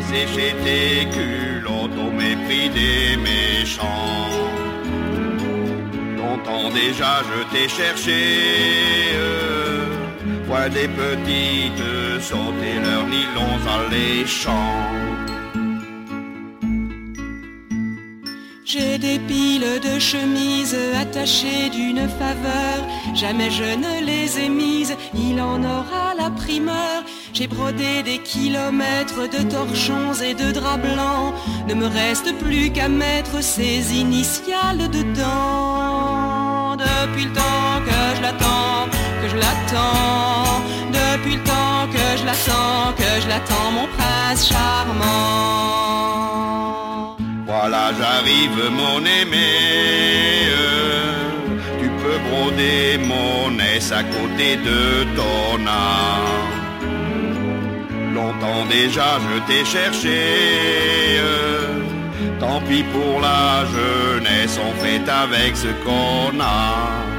Séché tes culottes au mépris des méchants. Longtemps déjà, je t'ai cherché. Vois des petites sauter leurs nylons alléchants. J'ai des piles de chemises attachées d'une faveur. Jamais je ne les ai mises, il en aura la primeur. J'ai brodé des kilomètres de torchons et de draps blancs. Ne me reste plus qu'à mettre ces initiales dedans. Depuis le temps que je l'attends, que je l'attends. Depuis le temps que je l'attends, que je l'attends, mon prince charmant. Voilà, j'arrive, mon aimé. Tu peux broder mon aise à côté de ton âme. Longtemps déjà, je t'ai cherché. Tant pis pour la jeunesse, on fait avec ce qu'on a.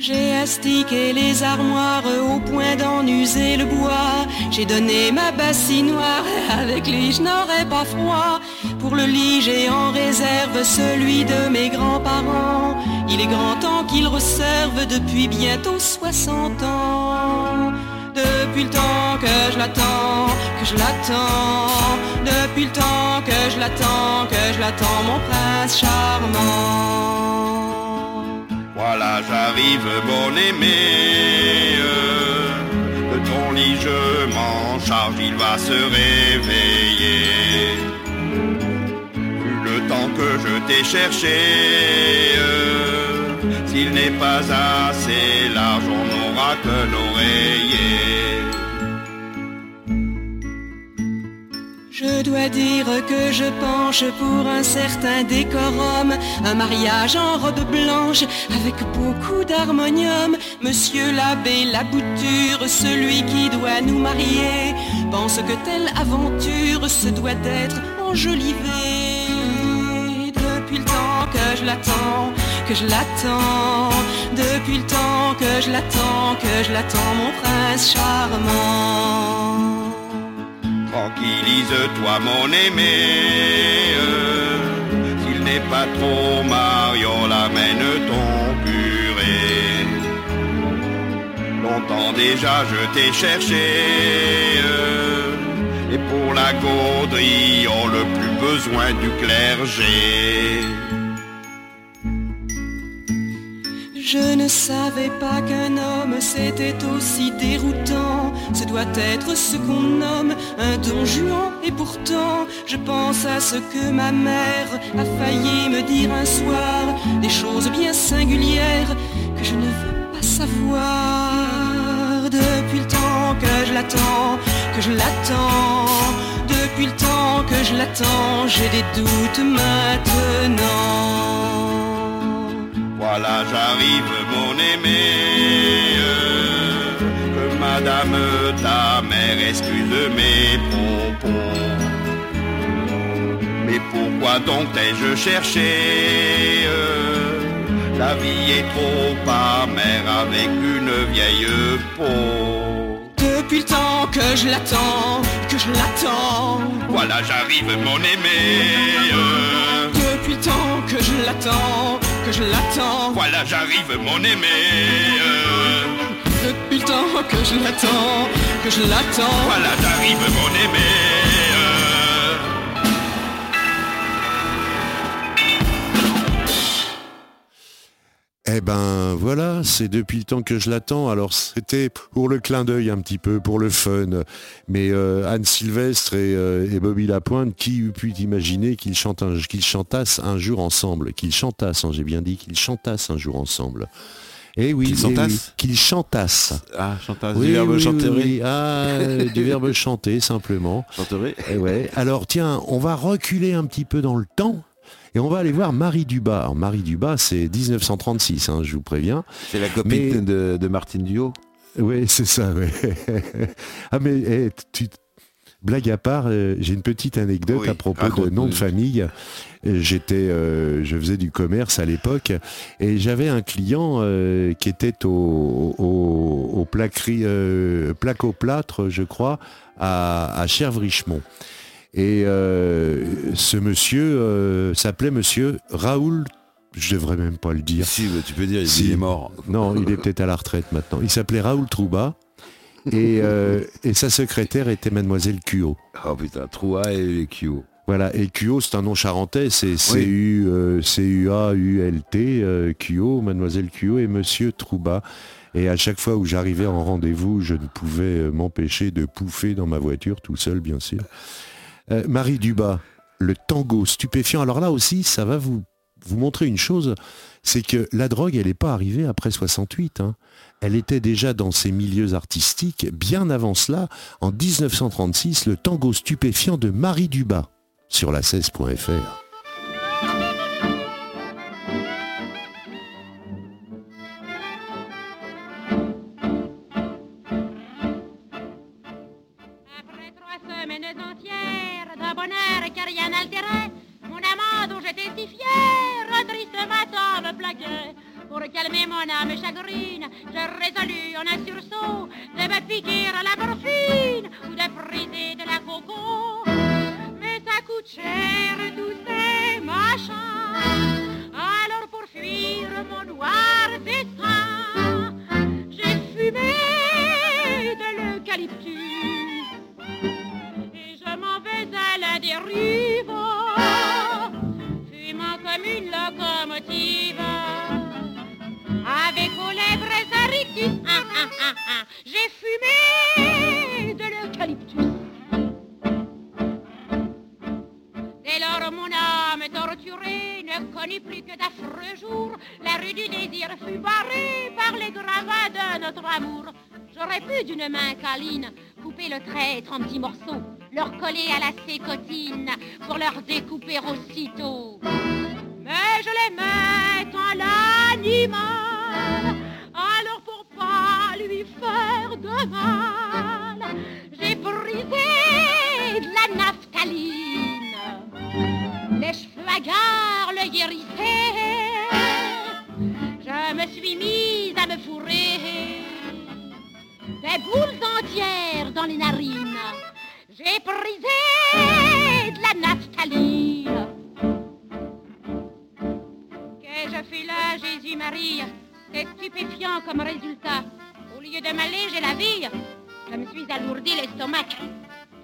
J'ai astiqué les armoires au point d'en user le bois. J'ai donné ma bassinoire, avec lui je n'aurais pas froid. Pour le lit j'ai en réserve celui de mes grands-parents. Il est grand temps qu'il reserve depuis bientôt 60 ans. Depuis le temps que je l'attends, que je l'attends. Depuis le temps que je l'attends, que je l'attends, mon prince charmant. Voilà, j'arrive, mon aimé. De ton lit, je m'en charge, il va se réveiller. Le temps que je t'ai cherché, s'il n'est pas assez large, on n'aura qu'un oreiller. Je dois dire que je penche pour un certain décorum, un mariage en robe blanche avec beaucoup d'harmonium. Monsieur l'abbé Labouture, celui qui doit nous marier, pense que telle aventure se doit d'être enjolivée. Depuis le temps que je l'attends, que je l'attends, depuis le temps que je l'attends, que je l'attends, mon prince charmant. Tranquillise-toi mon aimé. S'il n'est pas trop mariant l'amène ton curé. Longtemps déjà je t'ai cherché. Et pour la gaudrie on le plus besoin du clergé Je ne savais pas qu'un homme c'était aussi déroutant. Ce doit être ce qu'on nomme un don juan. Et pourtant, je pense à ce que ma mère a failli me dire un soir. Des choses bien singulières que je ne veux pas savoir. Depuis le temps que je l'attends, que je l'attends. Depuis le temps que je l'attends, j'ai des doutes maintenant. Voilà j'arrive mon aimé Que madame ta mère excuse mes pompons pourquoi donc t'ai-je cherché? La vie est trop amère avec une vieille peau. Depuis le temps que je l'attends, que je l'attends. Voilà, j'arrive, mon aimé. Depuis le temps que je l'attends, que je l'attends. Voilà, j'arrive, mon aimé. Depuis le temps que je l'attends, que je l'attends. Voilà, j'arrive, mon aimé. Eh ben voilà, c'est depuis le temps que je l'attends. Alors c'était pour le clin d'œil un petit peu, pour le fun. Mais euh, Anne Sylvestre et, euh, et Bobby Lapointe, qui eût pu imaginer qu'ils chantassent un jour ensemble? Qu'ils chantassent, hein, j'ai bien dit, qu'ils chantassent un jour ensemble. Eh oui, Qu'ils eh chantassent qu'ils chantassent. Ah, chantage Oui, du verbe oui, oui. Ah, du verbe chanter simplement. Chanterer. Eh ouais. Alors tiens, on va reculer un petit peu dans le temps et on va aller voir Marie Dubas. Alors, Marie Dubas, c'est 1936, hein, je vous préviens. C'est la copine Mais- de, de Martine Duo. Oui, c'est ça. ouais. ah mais eh, tu- blague à part, euh, j'ai une petite anecdote Oui, à propos de nom de famille. Euh, J'étais, euh, je faisais du commerce à l'époque et j'avais un client euh, qui était au, au, au plaquerie, euh, plaque au plâtre, je crois, à, à Cherve-Richemont. Et euh, ce monsieur euh, s'appelait monsieur Raoul, je devrais même pas le dire. Si, bah, tu peux dire, il, Si. est mort. Non, il est peut-être à la retraite maintenant. Il s'appelait Raoul Trouba et, euh, et sa secrétaire était mademoiselle Cuo. Oh putain, Troua et Kyo. Voilà, et Cuo, c'est un nom charentais, c'est C-U, C-U-A-U-L-T, euh, Cuo, mademoiselle Cuo et monsieur Trouba. Et à chaque fois où j'arrivais en rendez-vous, je ne pouvais m'empêcher de pouffer dans ma voiture, tout seul bien sûr. Euh, Marie Dubas, le tango stupéfiant. Alors là aussi, ça va vous, vous montrer une chose, c'est que la drogue, elle n'est pas arrivée après 68. hein. Elle était déjà dans ces milieux artistiques bien avant cela, en 1936, le tango stupéfiant de Marie Dubas sur la 16.fr. fière, triste matin me. Pour calmer mon âme chagrine, je résolus en un sursaut de me piquer à la morphine ou de friser de la coco. Mais ça coûte cher tous ces machins. Alors pour fuir mon noir destin, j'ai fumé de l'eucalyptus et je m'en vais à la dérive, J'ai fumé de l'eucalyptus. Dès lors mon âme torturée ne connut plus que d'affreux jours. La rue du désir fut barrée par les gravats de notre amour. J'aurais pu d'une main câline couper le traître en petits morceaux, leur coller à la sécotine pour leur découper aussitôt. Mais je l'aimais en l'animal, j'ai brisé de la naphtaline. Les cheveux hagards le. Je me suis mise à me fourrer des boules entières dans les narines. J'ai brisé de la naphtaline. Qu'ai-je fait là, Jésus-Marie C'est stupéfiant comme résultat. Au lieu de m'alléger la vie, je me suis alourdi l'estomac.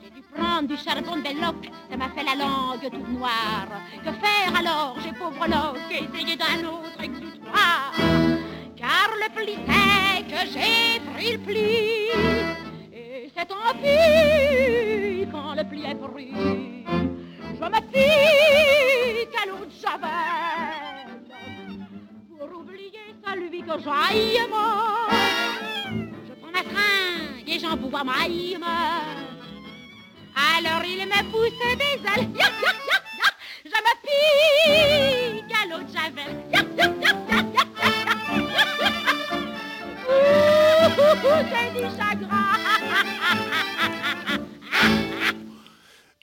J'ai dû prendre du charbon de belloc, ça m'a fait la langue toute noire. Que faire alors, j'ai pauvre loc, essayer d'un autre exutoire Car le pli c'est que j'ai pris le pli, et c'est tant pis quand le pli est pris. Je me pique à javel pour oublier celui que j'aime. Je prends ma tringue et j'en bois ma hime. Alors il me pousse des ailes. Je me pique à l'eau de javel. Ouh, du chagrin.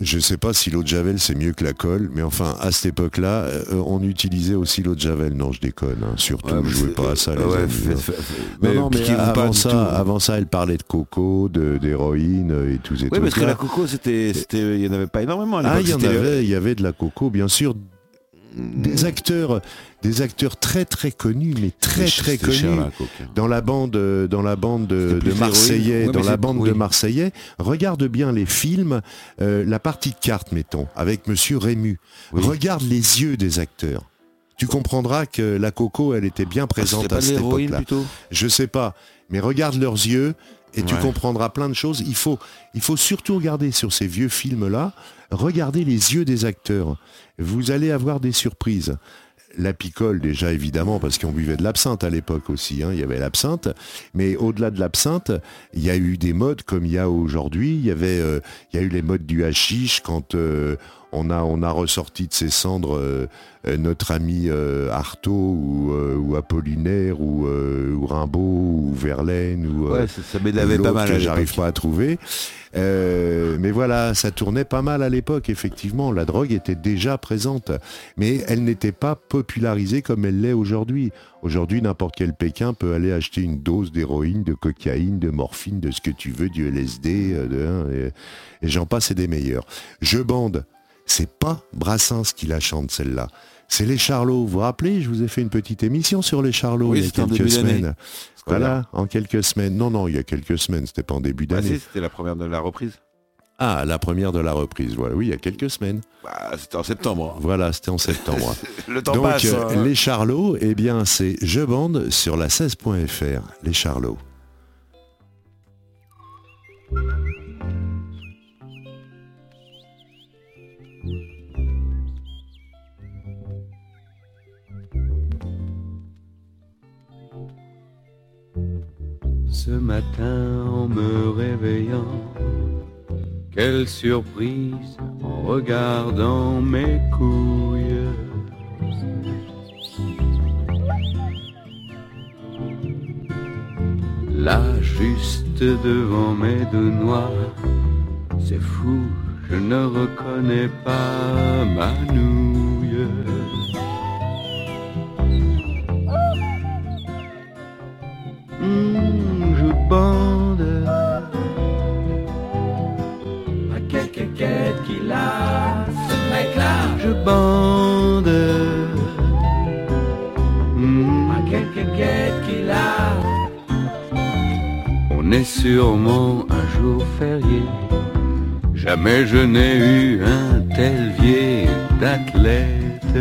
Je sais pas si l'eau de Javel c'est mieux que la colle, mais enfin à cette époque-là, euh, on utilisait aussi l'eau de Javel. Non, je déconne. hein. Surtout, Ouais, jouez pas à ça, les ouais, amis, mais non, avant ça, tout. avant ça, elle parlait de coco, d'héroïne euh, et tous ces Oui, parce que la coco, c'était, il y en avait pas énormément. à Ah, il y en avait, il y avait de la coco, bien sûr. Mm. Des acteurs, des acteurs très très connus, mais très très connus dans la bande, dans la bande de, Marseillais. Ouais, dans la bande oui. de Marseillais. Regarde bien les films, euh, la partie de cartes, mettons, avec Monsieur Rému. Oui. Regarde les yeux des acteurs. Tu comprendras que la coco, elle était bien Ah, présente à cette époque-là. plutôt? Je sais pas, mais regarde leurs yeux et tu comprendras plein de choses. Il faut, il faut surtout regarder sur ces vieux films-là, regardez les yeux des acteurs. Vous allez avoir des surprises. La picole déjà évidemment parce qu'on buvait de l'absinthe à l'époque aussi, hein, il y avait l'absinthe, mais au-delà de l'absinthe, il y a eu des modes comme il y a aujourd'hui, il y avait euh, il y a eu les modes du hashish quand euh, on a on a ressorti de ses cendres euh, euh, notre ami euh, Artaud ou, euh, ou Apollinaire ou, ou Rimbaud ou Verlaine ou Ouais, ça, ça pas mal. que j'arrive pas à trouver. Mais voilà, ça tournait pas mal à l'époque, effectivement. La drogue était déjà présente, mais elle n'était pas popularisée comme elle l'est aujourd'hui. Aujourd'hui, n'importe quel Pékin peut aller acheter une dose d'héroïne, de cocaïne, de morphine, de ce que tu veux, du LSD, de, hein, et, et j'en passe et des meilleurs. Je bande, c'est pas Brassens qui la chante celle-là. C'est les Charlots. Vous vous rappelez, je vous ai fait une petite émission sur les Charlots Oui, il y a quelques semaines. Voilà, en quelques semaines. Non, non, il y a quelques semaines, c'était pas en début Ah, d'année. si, c'était la première de la reprise. Ah, la première de la reprise, voilà, oui, il y a quelques semaines. Bah, c'était en septembre. Voilà, c'était en septembre. Le temps Donc, passe. euh, hein. les Charlots, eh bien, c'est Je bande sur la 16.fr, les Charlots. Ce matin en me réveillant, quelle surprise en regardant mes couilles. Là, juste devant mes deux noirs, c'est fou, je ne reconnais pas ma nouille. Bande à quelques quêtes qu'il a, ce mec-là. Je bande à quelques quêtes qu'il a. On est sûrement un jour férié. Jamais je n'ai eu un tel vieil d'athlète.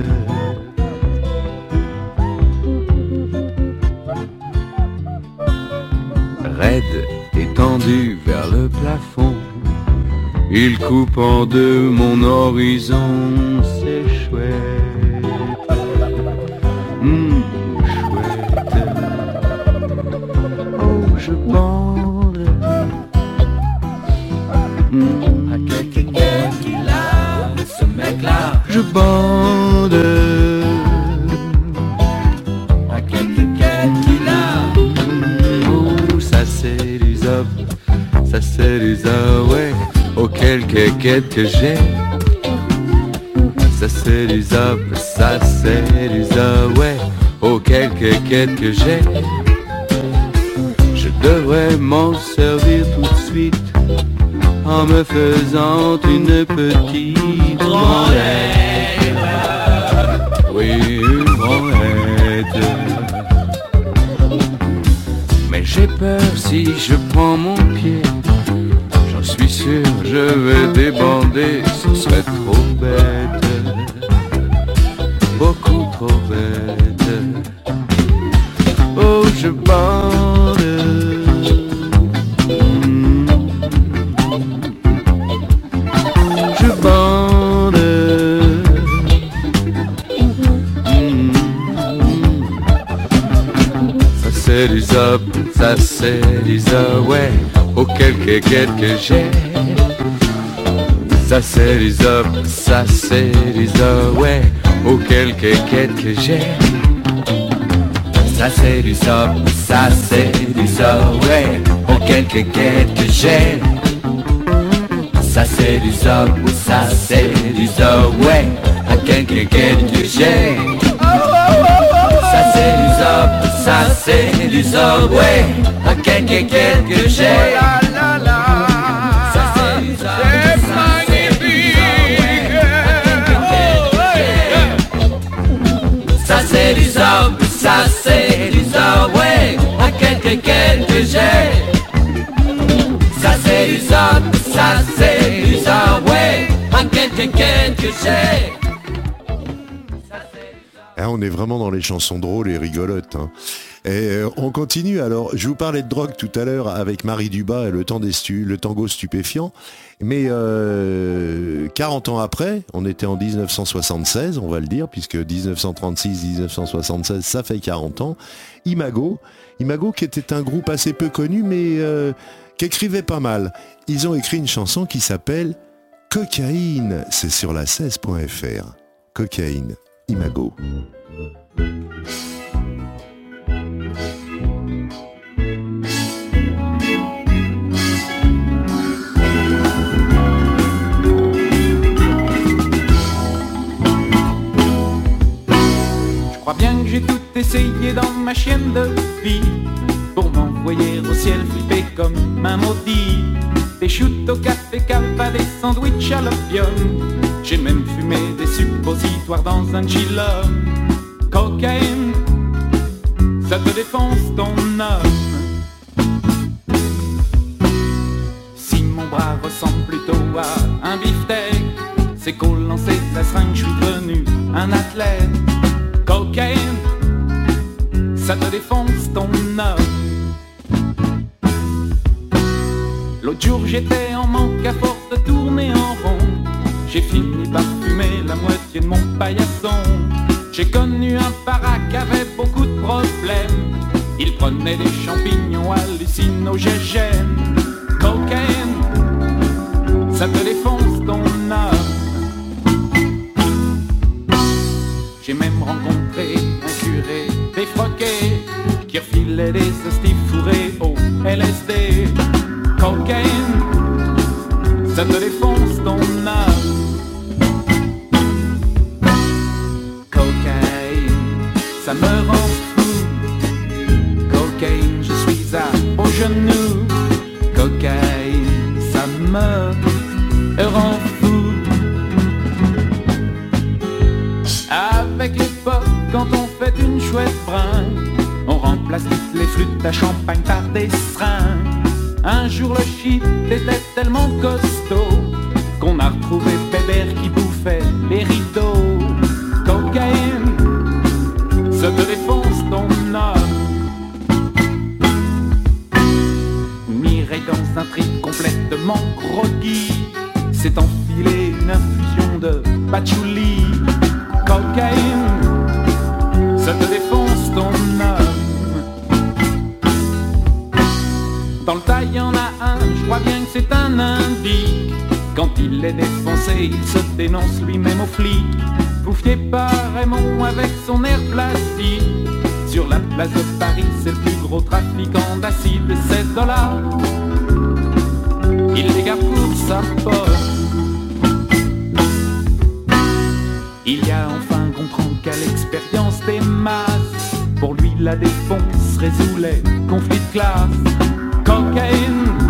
Il coupe en deux mon horizon, Quelques quêtes que j'ai. Ça c'est du ça c'est du zop, ouais. Oh, quelques quêtes que j'ai. Je devrais m'en servir tout de suite en me faisant une petite branlette. Oui, une branlette. Mais j'ai peur si je prends mon vais débander. Ce serait trop bête. Beaucoup trop bête. Oh, je bande. Hmm. Je bande. Hmm. Ça c'est zop, ça c'est zop, ouais. Oh quêtes que j'ai. Ça c'est du zop, ça c'est du zop, ouais. Oh quelques quêtes que j'ai. Ça c'est du zop, ça c'est du zop, ouais. Oh quelques quêtes que j'ai. Ça c'est du zob, ça c'est du zob, ouais, à quelques quelques j'ai. Ça c'est du zob, ça c'est du zob, ouais, à quelques quelques j'ai. C'est du zob, ça c'est du zob, ouais, à quelques quelques j'ai. Ça c'est du zob, ça c'est du zob, ouais, à quelques quelques j'ai. Ah, on est vraiment dans les chansons drôles et rigolotes. hein. Et euh, on continue alors. Je vous parlais de drogue tout à l'heure avec Marie Dubas et le, temps des stu- le tango stupéfiant. Mais euh, 40 ans après, on était en 1976, on va le dire, puisque 1936-1976, ça fait 40 ans. Imago, Imago qui était un groupe assez peu connu, mais euh, qui écrivait pas mal. Ils ont écrit une chanson qui s'appelle Cocaïne. C'est sur la 16.fr. Cocaïne, Imago. Crois bien que j'ai tout essayé dans ma chienne de vie. Pour m'envoyer au ciel flipper comme un maudit. Des shoots au café calva, des sandwichs à l'opium. J'ai même fumé des suppositoires dans un chillum Cocaïne, ça te défonce ton homme Si mon bras ressemble plutôt à un beefsteak C'est qu'au lancer de la seringue, je suis devenu un athlète Cocaine, ça te défonce ton homme. L'autre jour j'étais en manque à force de tourner en rond. J'ai fini par fumer la moitié de mon paillasson. J'ai connu un para qui avait beaucoup de problèmes. Il prenait des champignons hallucinogènes. Cocaine, ça te défonce curé défroqué qui refilait des hosties fourrées au LSD. Cocaine, ça te défonce ton âme. Cocaine, ça me rend fou. Cocaine, je suis à aux genoux. Cocaine, ça me rend fou. Avec l'époque, quand flûtes à champagne par des seringues. Un jour le shit était tellement costaud qu'on a retrouvé Bébert qui bouffait les rideaux. Cocaïne, ça te défonce ton âme. Mireille dans un trip complètement groggy s'est enfilé une infusion de patchouli. Il est défoncé, il se dénonce lui-même aux flics. Vous fiez pas Raymond avec son air plastique. Sur la place de Paris, c'est le plus gros trafiquant d'acide, 7 dollars. Il les pour sa poche. Il y a enfin comprend qu'à l'expérience des masses, pour lui la défonce résout les conflits de classe. Cocaïne,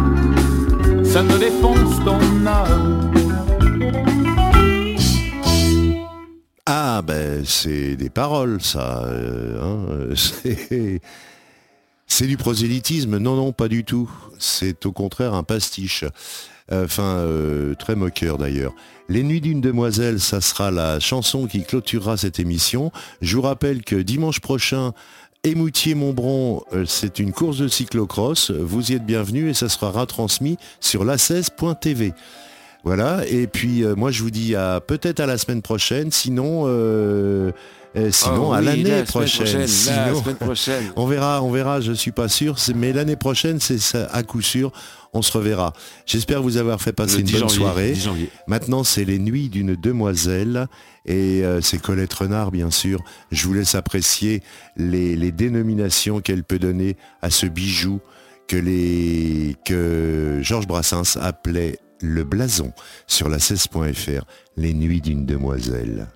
Ah ben c'est des paroles ça. euh, hein, c'est c'est du prosélytisme. Non non pas du tout. C'est au contraire un pastiche. Enfin euh, très moqueur d'ailleurs. Les nuits d'une demoiselle, ça sera la chanson qui clôturera cette émission. Je vous rappelle que dimanche prochain. Émoutier-Montbron, euh, c'est une course de cyclocross. Vous y êtes bienvenus et ça sera retransmis sur la16.tv. Voilà, et puis euh, moi je vous dis à peut-être à la semaine prochaine, sinon euh, euh, sinon Ah à l'année la prochaine. prochaine, la Sinon- semaine prochaine. on verra, on verra, je suis pas sûr, mais l'année prochaine c'est à coup sûr, on se reverra. J'espère vous avoir fait passer une 10 bonne janvier, soirée. 10 janvier. Maintenant c'est les nuits d'une demoiselle et euh, c'est Colette Renard bien sûr. Je vous laisse apprécier les, les dénominations qu'elle peut donner à ce bijou que les que Georges Brassens appelait le blason sur la 16.fr, les nuits d'une demoiselle.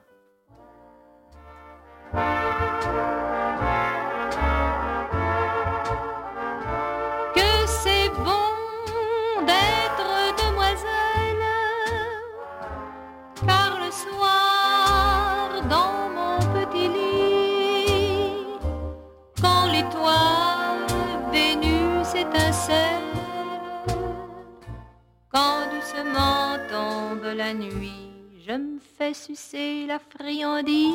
Que c'est bon d'être demoiselle, car le soir dans mon petit lit, quand l'étoile Vénus étincelle, quand doucement tombe la nuit, je me fais sucer la friandise,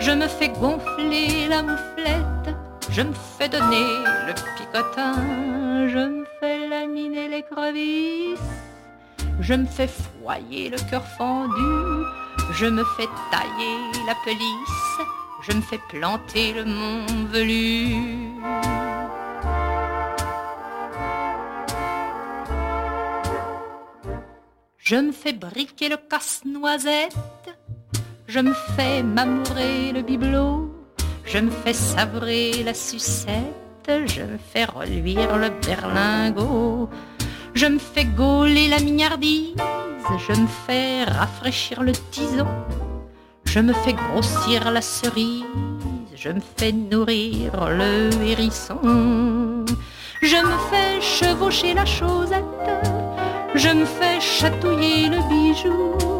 je me fais gonfler la mouflette. Je me fais donner le picotin, je me fais laminer les crevisses, je me fais foyer le cœur fendu, je me fais tailler la pelisse, je me fais planter le mont velu. Je me fais briquer le casse-noisette, je me fais m'amourer le bibelot. Je me fais savrer la sucette, je me fais reluire le berlingot, je me fais gauler la mignardise, je me fais rafraîchir le tison, je me fais grossir la cerise, je me fais nourrir le hérisson, je me fais chevaucher la chaussette, je me fais chatouiller le bijou,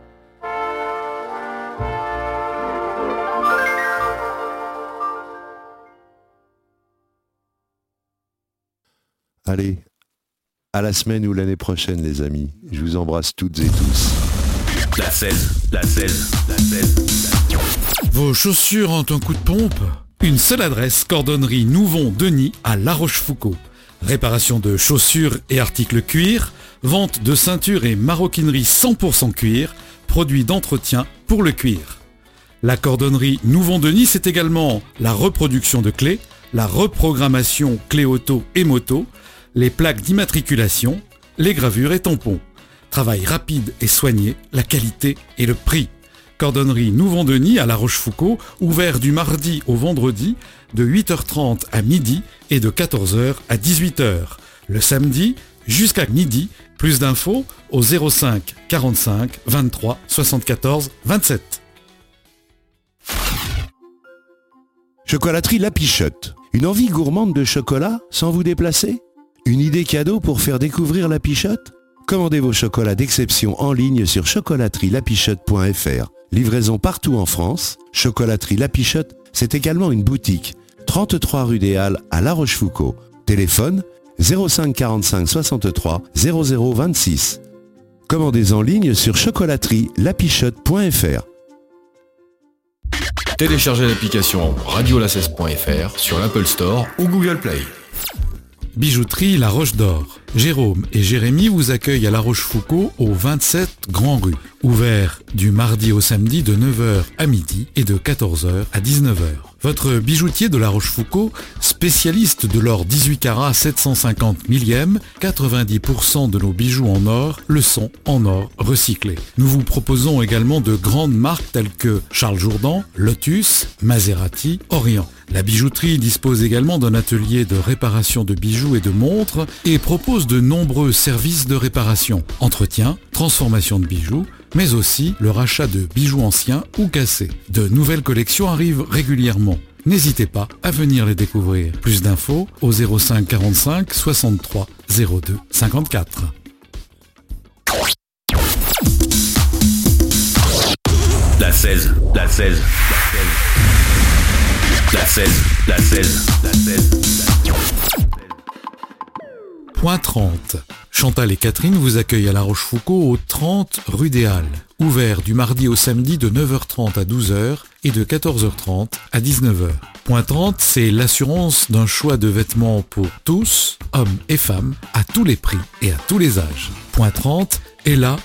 Allez, à la semaine ou l'année prochaine, les amis. Je vous embrasse toutes et tous. La 16, la 16, la 16. Vos chaussures ont un coup de pompe Une seule adresse, cordonnerie Nouvon-Denis à La Rochefoucauld. Réparation de chaussures et articles cuir, vente de ceintures et maroquinerie 100% cuir, produits d'entretien pour le cuir. La cordonnerie Nouvon-Denis, c'est également la reproduction de clés, la reprogrammation clé auto et moto, les plaques d'immatriculation, les gravures et tampons. Travail rapide et soigné, la qualité et le prix. Cordonnerie Nouvon-Denis à La Rochefoucauld, ouvert du mardi au vendredi de 8h30 à midi et de 14h à 18h. Le samedi jusqu'à midi. Plus d'infos au 05 45 23 74 27. Chocolaterie La Pichotte. Une envie gourmande de chocolat sans vous déplacer? Une idée cadeau pour faire découvrir La Pichotte? Commandez vos chocolats d'exception en ligne sur chocolaterielapichotte.fr. Livraison partout en France. Chocolaterie La Pichotte, c'est également une boutique. 33 rue des Halles à La Rochefoucauld. Téléphone 05 45 63 00 26. Commandez en ligne sur chocolaterielapichotte.fr. Téléchargez l'application radiola16.fr sur l'Apple Store ou Google Play. Bijouterie La Roche d'Or. Jérôme et Jérémy vous accueillent à La Rochefoucauld au 27 Grand Rue. Ouvert du mardi au samedi de 9h à midi et de 14h à 19h. Votre bijoutier de La Rochefoucauld, spécialiste de l'or 18 carats 750 millième, 90% de nos bijoux en or le sont en or recyclé. Nous vous proposons également de grandes marques telles que Charles Jourdan, Lotus, Maserati, Orient. La bijouterie dispose également d'un atelier de réparation de bijoux et de montres et propose de nombreux services de réparation, entretien, transformation de bijoux, mais aussi le rachat de bijoux anciens ou cassés. De nouvelles collections arrivent régulièrement. N'hésitez pas à venir les découvrir. Plus d'infos au 05 45 63 02 54. La 16, la 16, la 16, la 16, la 16, la 16. Point 30. Chantal et Catherine vous accueillent à La Rochefoucauld au 30 rue des Halles. Ouvert du mardi au samedi de 9h30 à 12h et de 14h30 à 19h. Point 30, c'est l'assurance d'un choix de vêtements pour tous, hommes et femmes, à tous les prix et à tous les âges. Point 30 est là